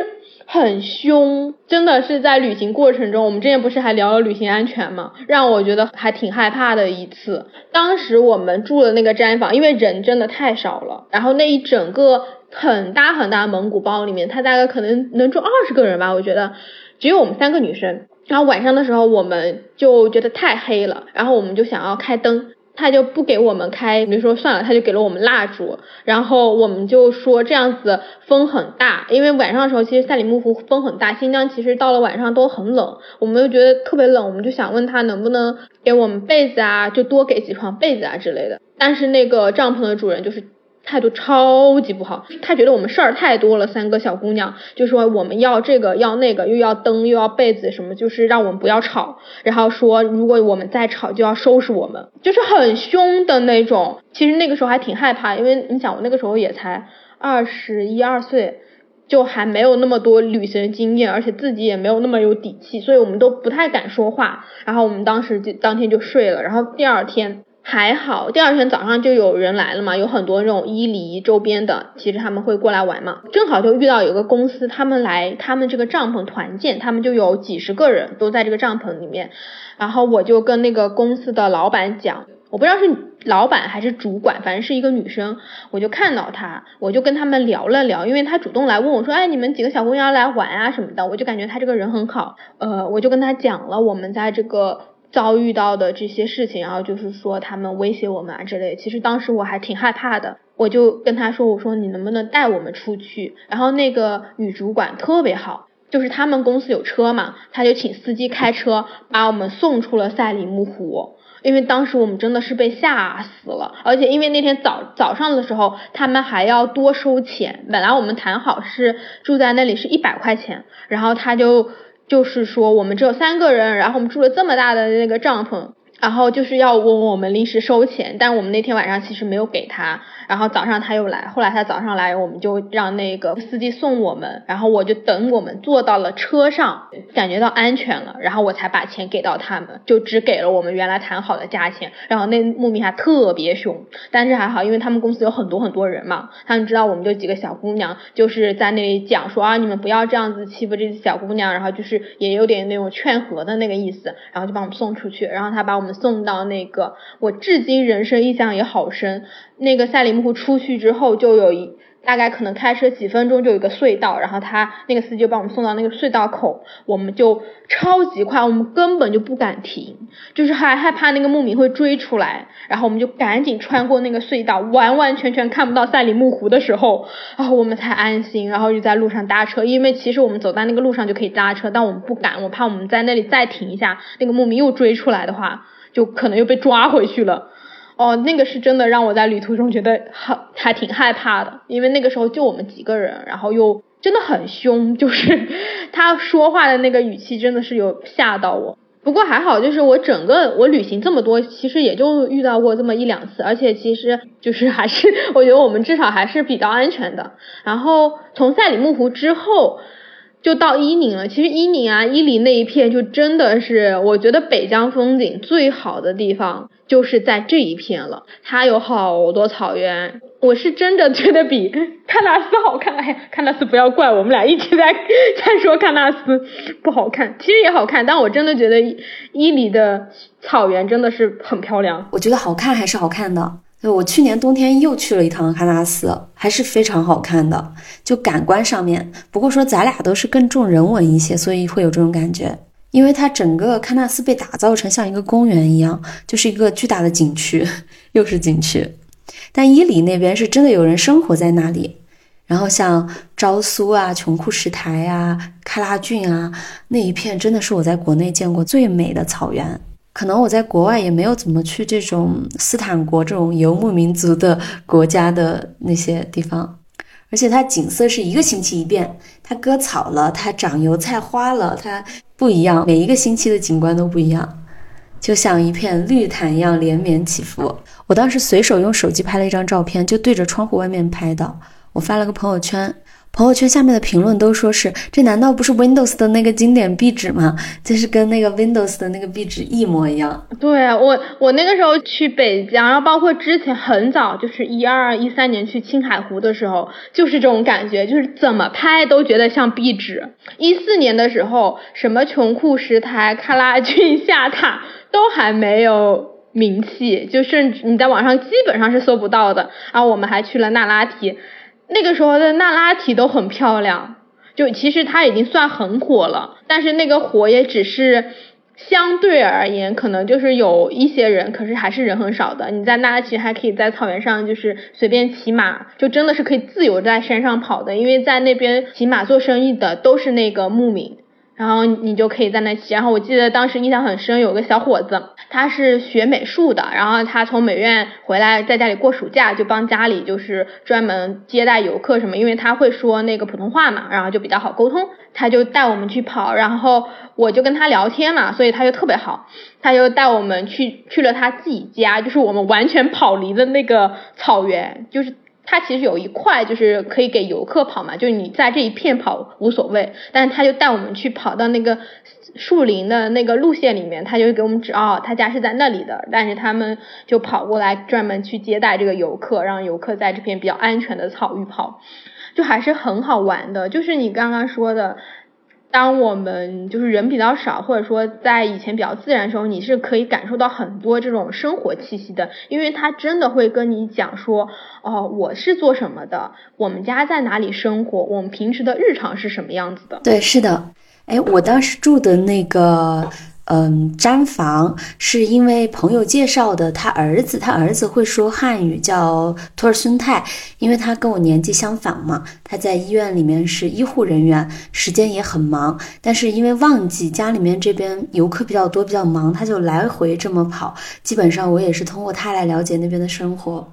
很凶，真的是在旅行过程中，我们之前不是还聊了旅行安全吗？让我觉得还挺害怕的一次。当时我们住的那个毡房，因为人真的太少了，然后那一整个很大很大蒙古包里面，它大概可能能住二十个人吧，我觉得只有我们三个女生。然后晚上的时候，我们就觉得太黑了，然后我们就想要开灯。他就不给我们开，比如说算了，他就给了我们蜡烛，然后我们就说这样子风很大，因为晚上的时候其实赛里木湖风很大，新疆其实到了晚上都很冷，我们又觉得特别冷，我们就想问他能不能给我们被子啊，就多给几床被子啊之类的，但是那个帐篷的主人就是。态度超级不好，他觉得我们事儿太多了，三个小姑娘就说我们要这个要那个，又要灯又要被子什么，就是让我们不要吵，然后说如果我们再吵就要收拾我们，就是很凶的那种。其实那个时候还挺害怕，因为你想我那个时候也才二十一二岁，就还没有那么多旅行经验，而且自己也没有那么有底气，所以我们都不太敢说话。然后我们当时就当天就睡了，然后第二天。还好，第二天早上就有人来了嘛，有很多那种伊犁周边的，其实他们会过来玩嘛。正好就遇到有个公司，他们来他们这个帐篷团建，他们就有几十个人都在这个帐篷里面。然后我就跟那个公司的老板讲，我不知道是老板还是主管，反正是一个女生。我就看到她，我就跟他们聊了聊，因为她主动来问我说，哎，你们几个小姑娘来玩啊什么的，我就感觉她这个人很好。呃，我就跟她讲了我们在这个。遭遇到的这些事情，然后就是说他们威胁我们啊之类。其实当时我还挺害怕的，我就跟他说：“我说你能不能带我们出去？”然后那个女主管特别好，就是他们公司有车嘛，他就请司机开车把我们送出了赛里木湖。因为当时我们真的是被吓死了，而且因为那天早早上的时候，他们还要多收钱。本来我们谈好是住在那里是一百块钱，然后他就就是说我们只有三个人，然后我们住了这么大的那个帐篷。然后就是要问我们临时收钱，但我们那天晚上其实没有给他。然后早上他又来，后来他早上来，我们就让那个司机送我们。然后我就等我们坐到了车上，感觉到安全了，然后我才把钱给到他们，就只给了我们原来谈好的价钱。然后那牧民还特别凶，但是还好，因为他们公司有很多很多人嘛，他们知道我们就几个小姑娘，就是在那里讲说啊，你们不要这样子欺负这些小姑娘，然后就是也有点那种劝和的那个意思，然后就把我们送出去。然后他把我们。送到那个，我至今人生印象也好深。那个赛里木湖出去之后，就有一大概可能开车几分钟就有一个隧道，然后他那个司机就把我们送到那个隧道口，我们就超级快，我们根本就不敢停，就是还害怕那个牧民会追出来，然后我们就赶紧穿过那个隧道，完完全全看不到赛里木湖的时候，然后我们才安心，然后就在路上搭车，因为其实我们走在那个路上就可以搭车，但我们不敢，我怕我们在那里再停一下，那个牧民又追出来的话。就可能又被抓回去了，哦，那个是真的让我在旅途中觉得还还挺害怕的，因为那个时候就我们几个人，然后又真的很凶，就是 *laughs* 他说话的那个语气真的是有吓到我。不过还好，就是我整个我旅行这么多，其实也就遇到过这么一两次，而且其实就是还是我觉得我们至少还是比较安全的。然后从赛里木湖之后。就到伊宁了，其实伊宁啊，伊犁那一片就真的是，我觉得北疆风景最好的地方就是在这一片了。它有好多草原，我是真的觉得比喀纳斯好看。哎呀，喀纳斯不要怪我们俩一直在在说喀纳斯不好看，其实也好看，但我真的觉得伊犁的草原真的是很漂亮。我觉得好看还是好看的。我去年冬天又去了一趟喀纳斯，还是非常好看的，就感官上面。不过说咱俩都是更重人文一些，所以会有这种感觉。因为它整个喀纳斯被打造成像一个公园一样，就是一个巨大的景区，又是景区。但伊犁那边是真的有人生活在那里。然后像昭苏啊、琼库什台啊、喀拉峻啊那一片，真的是我在国内见过最美的草原。可能我在国外也没有怎么去这种斯坦国这种游牧民族的国家的那些地方，而且它景色是一个星期一变，它割草了，它长油菜花了，它不一样，每一个星期的景观都不一样，就像一片绿毯一样连绵起伏。我当时随手用手机拍了一张照片，就对着窗户外面拍的，我发了个朋友圈。朋友圈下面的评论都说是，这难道不是 Windows 的那个经典壁纸吗？就是跟那个 Windows 的那个壁纸一模一样。对啊，我我那个时候去北疆，然后包括之前很早，就是一二一三年去青海湖的时候，就是这种感觉，就是怎么拍都觉得像壁纸。一四年的时候，什么琼库什台、喀拉峻下塔都还没有名气，就甚至你在网上基本上是搜不到的。然后我们还去了那拉提。那个时候的那拉提都很漂亮，就其实它已经算很火了，但是那个火也只是相对而言，可能就是有一些人，可是还是人很少的。你在那拉提还可以在草原上就是随便骑马，就真的是可以自由在山上跑的，因为在那边骑马做生意的都是那个牧民。然后你就可以在那骑，然后我记得当时印象很深，有个小伙子，他是学美术的，然后他从美院回来，在家里过暑假，就帮家里就是专门接待游客什么，因为他会说那个普通话嘛，然后就比较好沟通，他就带我们去跑，然后我就跟他聊天嘛，所以他就特别好，他就带我们去去了他自己家，就是我们完全跑离的那个草原，就是。它其实有一块就是可以给游客跑嘛，就是你在这一片跑无所谓，但是他就带我们去跑到那个树林的那个路线里面，他就给我们指哦，他家是在那里的，但是他们就跑过来专门去接待这个游客，让游客在这片比较安全的草域跑，就还是很好玩的，就是你刚刚说的。当我们就是人比较少，或者说在以前比较自然的时候，你是可以感受到很多这种生活气息的，因为他真的会跟你讲说，哦，我是做什么的，我们家在哪里生活，我们平时的日常是什么样子的。对，是的，哎，我当时住的那个嗯，毡房是因为朋友介绍的，他儿子，他儿子会说汉语，叫托尔孙泰，因为他跟我年纪相仿嘛，他在医院里面是医护人员，时间也很忙，但是因为旺季，家里面这边游客比较多，比较忙，他就来回这么跑，基本上我也是通过他来了解那边的生活。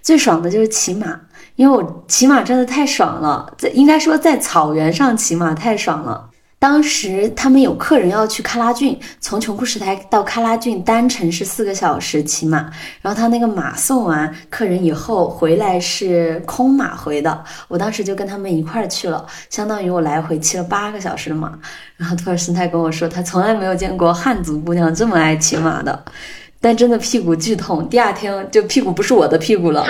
最爽的就是骑马，因为我骑马真的太爽了，在应该说在草原上骑马太爽了。当时他们有客人要去喀拉峻，从琼库什台到喀拉峻单程是四个小时骑马，然后他那个马送完客人以后回来是空马回的，我当时就跟他们一块儿去了，相当于我来回骑了八个小时的马。然后托尔斯泰跟我说，他从来没有见过汉族姑娘这么爱骑马的。但真的屁股剧痛，第二天就屁股不是我的屁股了，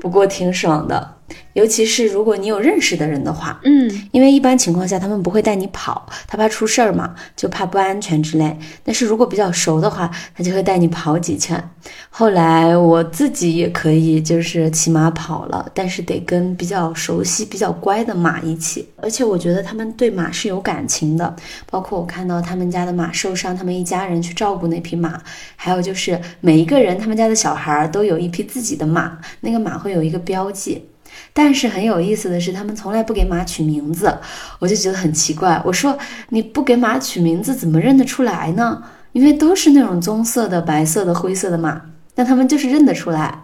不过挺爽的。尤其是如果你有认识的人的话，嗯，因为一般情况下他们不会带你跑，他怕出事儿嘛，就怕不安全之类。但是如果比较熟的话，他就会带你跑几圈。后来我自己也可以就是骑马跑了，但是得跟比较熟悉、比较乖的马一起。而且我觉得他们对马是有感情的，包括我看到他们家的马受伤，他们一家人去照顾那匹马，还有就是每一个人他们家的小孩都有一匹自己的马，那个马会有一个标记。但是很有意思的是，他们从来不给马取名字，我就觉得很奇怪。我说你不给马取名字，怎么认得出来呢？因为都是那种棕色的、白色的、灰色的马，但他们就是认得出来。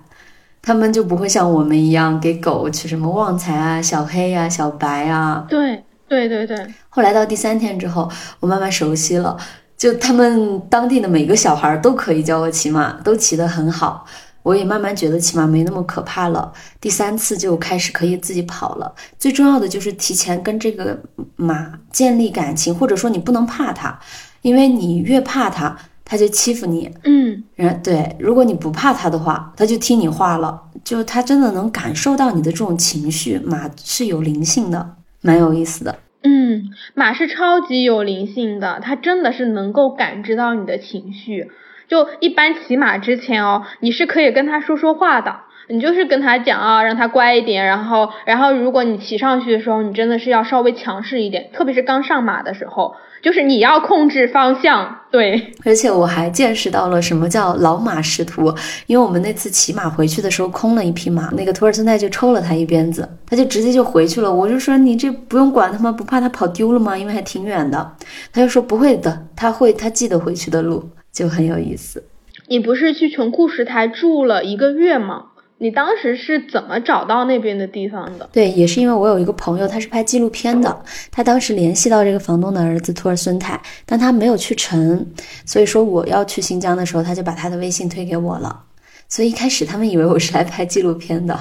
他们就不会像我们一样给狗取什么旺财啊、小黑呀、小白啊。对对对对。后来到第三天之后，我慢慢熟悉了，就他们当地的每个小孩都可以教我骑马，都骑得很好。我也慢慢觉得起码没那么可怕了。第三次就开始可以自己跑了。最重要的就是提前跟这个马建立感情，或者说你不能怕它，因为你越怕它，它就欺负你。嗯，然对，如果你不怕它的话，它就听你话了。就它真的能感受到你的这种情绪，马是有灵性的，蛮有意思的。嗯，马是超级有灵性的，它真的是能够感知到你的情绪。就一般骑马之前哦，你是可以跟他说说话的，你就是跟他讲啊，让他乖一点。然后，然后如果你骑上去的时候，你真的是要稍微强势一点，特别是刚上马的时候，就是你要控制方向。对，而且我还见识到了什么叫老马识途，因为我们那次骑马回去的时候空了一匹马，那个图尔森泰就抽了他一鞭子，他就直接就回去了。我就说你这不用管他吗？不怕他跑丢了吗？因为还挺远的。他就说不会的，他会，他记得回去的路。就很有意思。你不是去琼库什台住了一个月吗？你当时是怎么找到那边的地方的？对，也是因为我有一个朋友，他是拍纪录片的，他当时联系到这个房东的儿子托尔孙泰，但他没有去成，所以说我要去新疆的时候，他就把他的微信推给我了。所以一开始他们以为我是来拍纪录片的，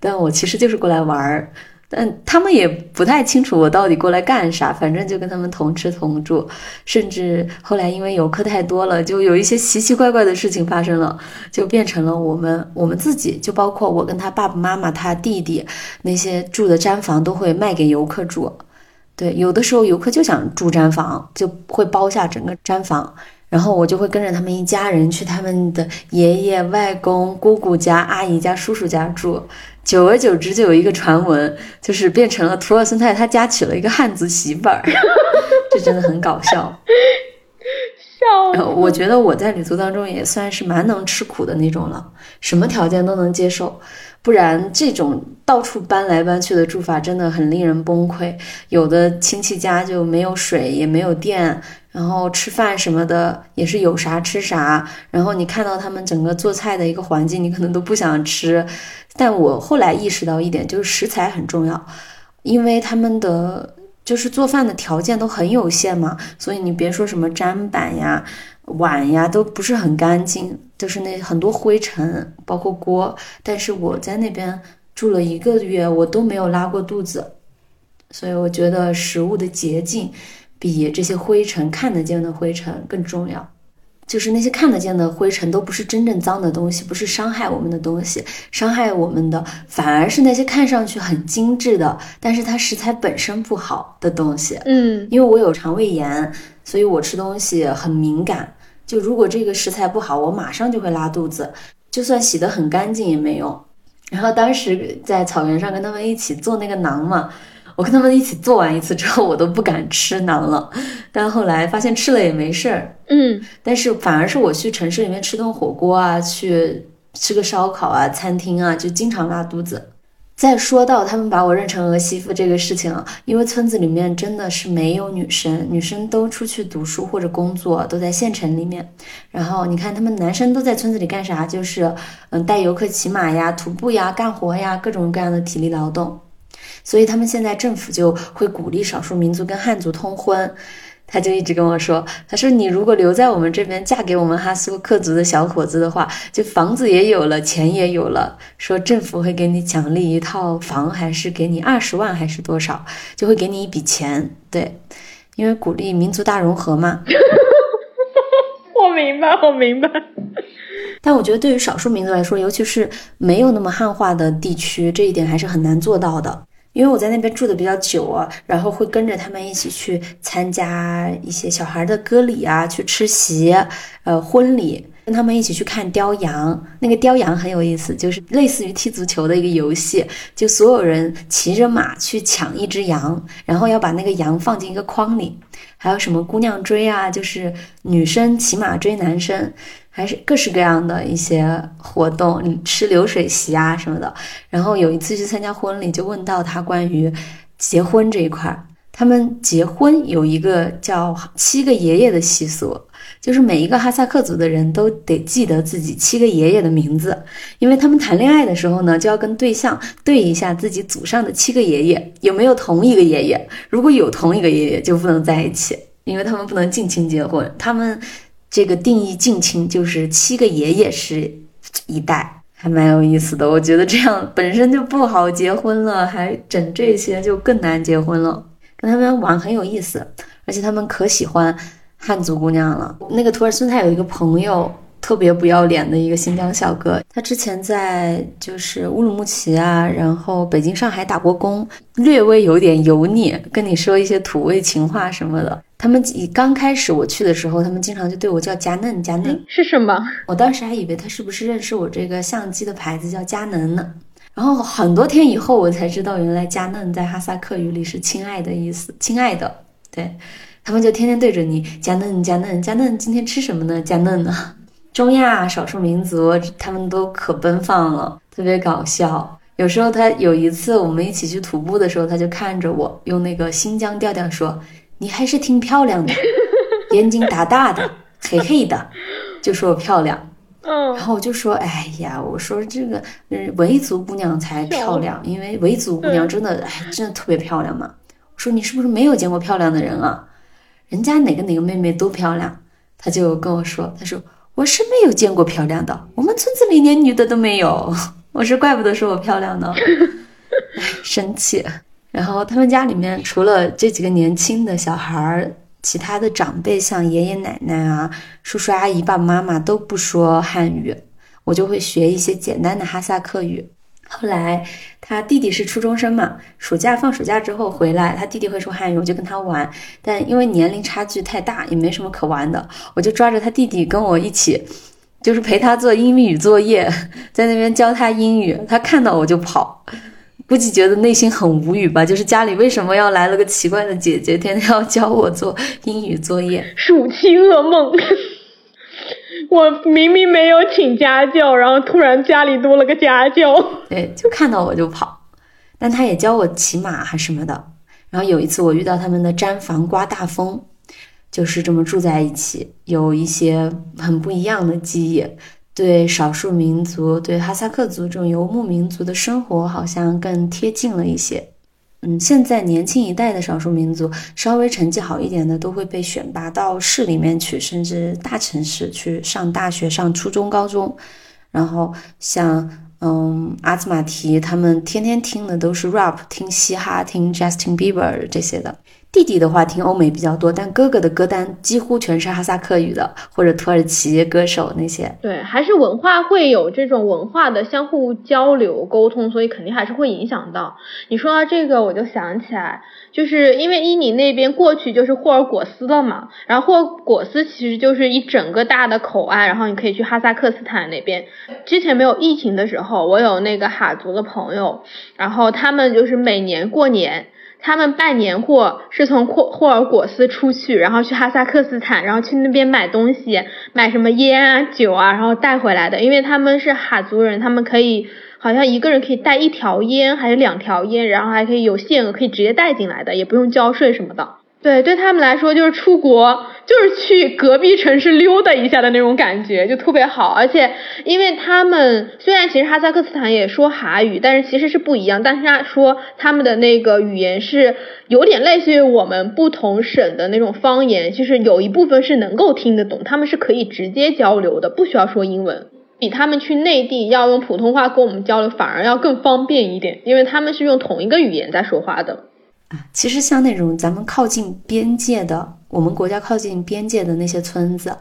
但我其实就是过来玩儿。但他们也不太清楚我到底过来干啥，反正就跟他们同吃同住，甚至后来因为游客太多了，就有一些奇奇怪怪的事情发生了，就变成了我们我们自己，就包括我跟他爸爸妈妈、他弟弟那些住的毡房都会卖给游客住。对，有的时候游客就想住毡房，就会包下整个毡房，然后我就会跟着他们一家人去他们的爷爷、外公、姑姑家、阿姨家、叔叔家住。久而久之，就有一个传闻，就是变成了图尔森泰他家娶了一个汉族媳妇儿，*laughs* 这真的很搞笑。*laughs* 笑。我觉得我在旅途当中也算是蛮能吃苦的那种了，什么条件都能接受，不然这种到处搬来搬去的住法真的很令人崩溃。有的亲戚家就没有水，也没有电。然后吃饭什么的也是有啥吃啥，然后你看到他们整个做菜的一个环境，你可能都不想吃。但我后来意识到一点，就是食材很重要，因为他们的就是做饭的条件都很有限嘛，所以你别说什么砧板呀、碗呀，都不是很干净，就是那很多灰尘，包括锅。但是我在那边住了一个月，我都没有拉过肚子，所以我觉得食物的洁净。比这些灰尘看得见的灰尘更重要，就是那些看得见的灰尘都不是真正脏的东西，不是伤害我们的东西，伤害我们的反而是那些看上去很精致的，但是它食材本身不好的东西。嗯，因为我有肠胃炎，所以我吃东西很敏感。就如果这个食材不好，我马上就会拉肚子，就算洗得很干净也没用。然后当时在草原上跟他们一起做那个馕嘛。我跟他们一起做完一次之后，我都不敢吃馕了，但后来发现吃了也没事儿，嗯，但是反而是我去城市里面吃顿火锅啊，去吃个烧烤啊，餐厅啊，就经常拉肚子。再说到他们把我认成儿媳妇这个事情啊，因为村子里面真的是没有女生，女生都出去读书或者工作，都在县城里面。然后你看他们男生都在村子里干啥？就是嗯带游客骑马呀、徒步呀、干活呀，各种各样的体力劳动。所以他们现在政府就会鼓励少数民族跟汉族通婚。他就一直跟我说：“他说你如果留在我们这边，嫁给我们哈苏克族的小伙子的话，就房子也有了，钱也有了。说政府会给你奖励一套房，还是给你二十万，还是多少，就会给你一笔钱。对，因为鼓励民族大融合嘛。*laughs* 我明白，我明白。但我觉得对于少数民族来说，尤其是没有那么汉化的地区，这一点还是很难做到的。”因为我在那边住的比较久啊，然后会跟着他们一起去参加一些小孩的歌礼啊，去吃席，呃，婚礼，跟他们一起去看雕羊。那个雕羊很有意思，就是类似于踢足球的一个游戏，就所有人骑着马去抢一只羊，然后要把那个羊放进一个筐里。还有什么姑娘追啊，就是女生骑马追男生。还是各式各样的一些活动，你吃流水席啊什么的。然后有一次去参加婚礼，就问到他关于结婚这一块儿。他们结婚有一个叫七个爷爷的习俗，就是每一个哈萨克族的人都得记得自己七个爷爷的名字，因为他们谈恋爱的时候呢，就要跟对象对一下自己祖上的七个爷爷有没有同一个爷爷。如果有同一个爷爷，就不能在一起，因为他们不能近亲结婚。他们。这个定义近亲就是七个爷爷是一代，还蛮有意思的。我觉得这样本身就不好结婚了，还整这些就更难结婚了。跟他们玩很有意思，而且他们可喜欢汉族姑娘了。那个图尔孙他有一个朋友。特别不要脸的一个新疆小哥，他之前在就是乌鲁木齐啊，然后北京、上海打过工，略微有点油腻，跟你说一些土味情话什么的。他们以刚开始我去的时候，他们经常就对我叫佳嫩佳嫩，*laughs* 是什么？我当时还以为他是不是认识我这个相机的牌子叫佳能呢。然后很多天以后，我才知道原来佳嫩在哈萨克语里是亲爱的意思，亲爱的。对他们就天天对着你佳嫩佳嫩佳嫩，今天吃什么呢？佳嫩呢？中亚少数民族，他们都可奔放了，特别搞笑。有时候他有一次我们一起去徒步的时候，他就看着我，用那个新疆调调说：“你还是挺漂亮的，*laughs* 眼睛大大的，黑黑的，*laughs* 就说我漂亮。”嗯，然后我就说：“哎呀，我说这个维族姑娘才漂亮，因为维族姑娘真的，哎，真的特别漂亮嘛。”我说：“你是不是没有见过漂亮的人啊？人家哪个哪个妹妹都漂亮。”他就跟我说：“他说。”我是没有见过漂亮的，我们村子里连女的都没有。*laughs* 我是，怪不得说我漂亮呢，*laughs* 生气。然后他们家里面除了这几个年轻的小孩儿，其他的长辈像爷爷奶奶啊、叔叔阿姨、爸爸妈妈都不说汉语，我就会学一些简单的哈萨克语。后来他弟弟是初中生嘛，暑假放暑假之后回来，他弟弟会说汉语，我就跟他玩。但因为年龄差距太大，也没什么可玩的，我就抓着他弟弟跟我一起，就是陪他做英语作业，*laughs* 在那边教他英语。他看到我就跑，估计觉得内心很无语吧，就是家里为什么要来了个奇怪的姐姐，天天要教我做英语作业？暑期噩梦。我明明没有请家教，然后突然家里多了个家教。*laughs* 对，就看到我就跑，但他也教我骑马还什么的。然后有一次我遇到他们的毡房刮大风，就是这么住在一起，有一些很不一样的记忆。对少数民族，对哈萨克族这种游牧民族的生活，好像更贴近了一些。嗯，现在年轻一代的少数民族，稍微成绩好一点的，都会被选拔到市里面去，甚至大城市去上大学、上初中、高中。然后像嗯阿兹马提，他们天天听的都是 rap，听嘻哈，听 Justin Bieber 这些的。弟弟的话听欧美比较多，但哥哥的歌单几乎全是哈萨克语的，或者土耳其歌手那些。对，还是文化会有这种文化的相互交流沟通，所以肯定还是会影响到。你说到这个，我就想起来，就是因为伊宁那边过去就是霍尔果斯了嘛，然后霍尔果斯其实就是一整个大的口岸，然后你可以去哈萨克斯坦那边。之前没有疫情的时候，我有那个哈族的朋友，然后他们就是每年过年。他们办年货是从霍霍尔果斯出去，然后去哈萨克斯坦，然后去那边买东西，买什么烟啊、酒啊，然后带回来的。因为他们是哈族人，他们可以好像一个人可以带一条烟还是两条烟，然后还可以有限额可以直接带进来的，也不用交税什么的。对，对他们来说就是出国，就是去隔壁城市溜达一下的那种感觉，就特别好。而且，因为他们虽然其实哈萨克斯坦也说哈语，但是其实是不一样。但是他说他们的那个语言是有点类似于我们不同省的那种方言，就是有一部分是能够听得懂，他们是可以直接交流的，不需要说英文。比他们去内地要用普通话跟我们交流，反而要更方便一点，因为他们是用同一个语言在说话的。其实像那种咱们靠近边界的，我们国家靠近边界的那些村子，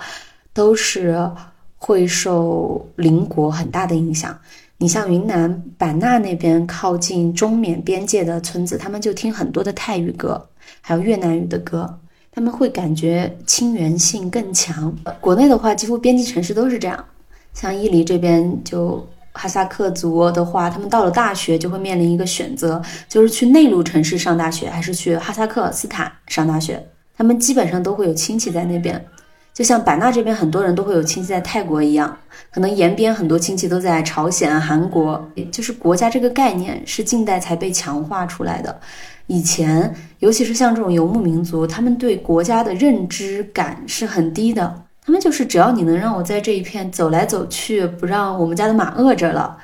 都是会受邻国很大的影响。你像云南版纳那边靠近中缅边界的村子，他们就听很多的泰语歌，还有越南语的歌，他们会感觉亲缘性更强。*laughs* 国内的话，几乎边境城市都是这样，像伊犁这边就。哈萨克族的话，他们到了大学就会面临一个选择，就是去内陆城市上大学，还是去哈萨克斯坦上大学。他们基本上都会有亲戚在那边，就像版纳这边很多人都会有亲戚在泰国一样，可能延边很多亲戚都在朝鲜、韩国。就是国家这个概念是近代才被强化出来的，以前尤其是像这种游牧民族，他们对国家的认知感是很低的。他们就是只要你能让我在这一片走来走去，不让我们家的马饿着了，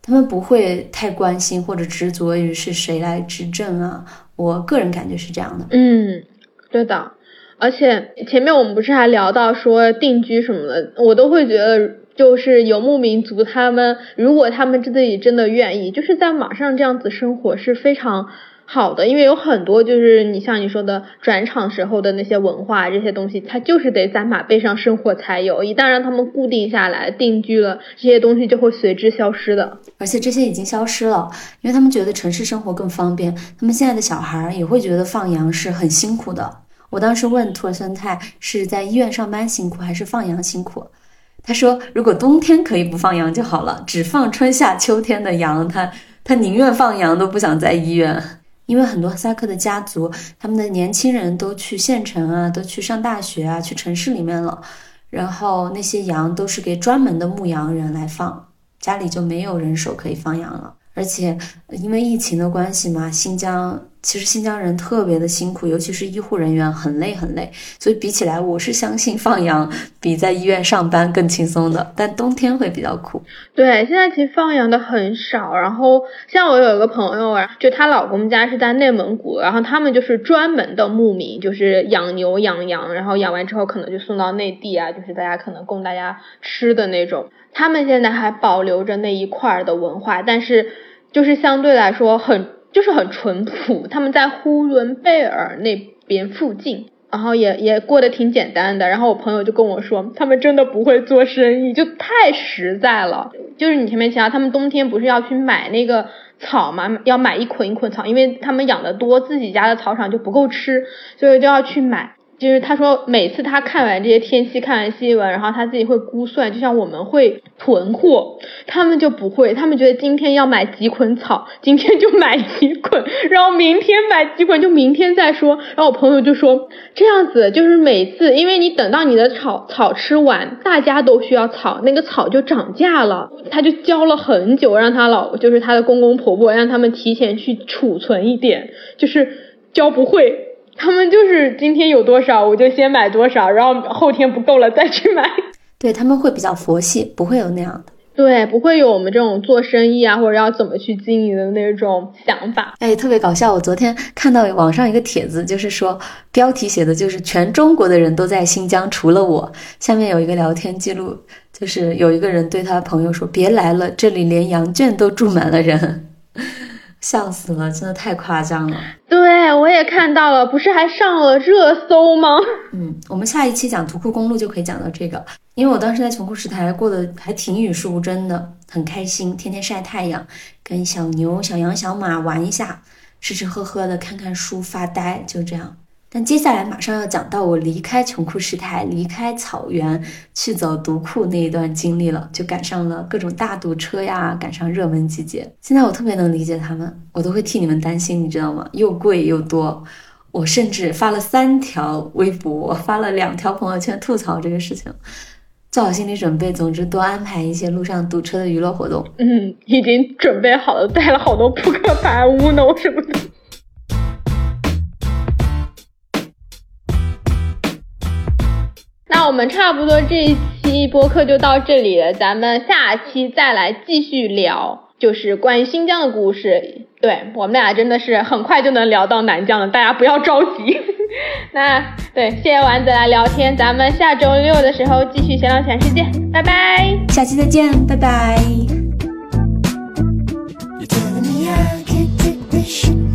他们不会太关心或者执着于是谁来执政啊。我个人感觉是这样的。嗯，对的。而且前面我们不是还聊到说定居什么的，我都会觉得就是游牧民族他们如果他们自己真的愿意，就是在马上这样子生活是非常。好的，因为有很多就是你像你说的转场时候的那些文化这些东西，它就是得在马背上生活才有。一旦让他们固定下来、定居了，这些东西就会随之消失的。而且这些已经消失了，因为他们觉得城市生活更方便。他们现在的小孩也会觉得放羊是很辛苦的。我当时问托尔森泰是在医院上班辛苦还是放羊辛苦，他说如果冬天可以不放羊就好了，只放春夏秋天的羊，他他宁愿放羊都不想在医院。因为很多哈萨克的家族，他们的年轻人都去县城啊，都去上大学啊，去城市里面了。然后那些羊都是给专门的牧羊人来放，家里就没有人手可以放羊了。而且因为疫情的关系嘛，新疆。其实新疆人特别的辛苦，尤其是医护人员很累很累，所以比起来，我是相信放羊比在医院上班更轻松的。但冬天会比较苦。对，现在其实放羊的很少。然后像我有一个朋友啊，就她老公家是在内蒙古，然后他们就是专门的牧民，就是养牛养羊，然后养完之后可能就送到内地啊，就是大家可能供大家吃的那种。他们现在还保留着那一块的文化，但是就是相对来说很。就是很淳朴，他们在呼伦贝尔那边附近，然后也也过得挺简单的。然后我朋友就跟我说，他们真的不会做生意，就太实在了。就是你前面提到，他们冬天不是要去买那个草嘛？要买一捆一捆草，因为他们养的多，自己家的草场就不够吃，所以就要去买。就是他说，每次他看完这些天气，看完新闻，然后他自己会估算，就像我们会囤货，他们就不会，他们觉得今天要买几捆草，今天就买几捆，然后明天买几捆，就明天再说。然后我朋友就说，这样子就是每次，因为你等到你的草草吃完，大家都需要草，那个草就涨价了，他就交了很久，让他老就是他的公公婆婆让他们提前去储存一点，就是教不会。他们就是今天有多少，我就先买多少，然后后天不够了再去买。*laughs* 对他们会比较佛系，不会有那样的。对，不会有我们这种做生意啊，或者要怎么去经营的那种想法。哎，特别搞笑！我昨天看到网上一个帖子，就是说标题写的就是全中国的人都在新疆，除了我。下面有一个聊天记录，就是有一个人对他朋友说：“别来了，这里连羊圈都住满了人。”笑死了，真的太夸张了。对，我也看到了，不是还上了热搜吗？*laughs* 嗯，我们下一期讲图库公路就可以讲到这个，因为我当时在穷库什台过得还挺与世无争的，很开心，天天晒太阳，跟小牛、小羊、小马玩一下，吃吃喝喝的，看看书，发呆，就这样。但接下来马上要讲到我离开穷库什台、离开草原去走独库那一段经历了，就赶上了各种大堵车呀，赶上热门季节。现在我特别能理解他们，我都会替你们担心，你知道吗？又贵又多，我甚至发了三条微博，我发了两条朋友圈吐槽这个事情。做好心理准备，总之多安排一些路上堵车的娱乐活动。嗯，已经准备好了，带了好多扑克牌、乌龙什么的。我们差不多这一期播客就到这里了，咱们下期再来继续聊，就是关于新疆的故事。对我们俩真的是很快就能聊到南疆了，大家不要着急。*laughs* 那对，谢谢丸子来聊天，咱们下周六的时候继续闲聊全世界，拜拜，下期再见，拜拜。You're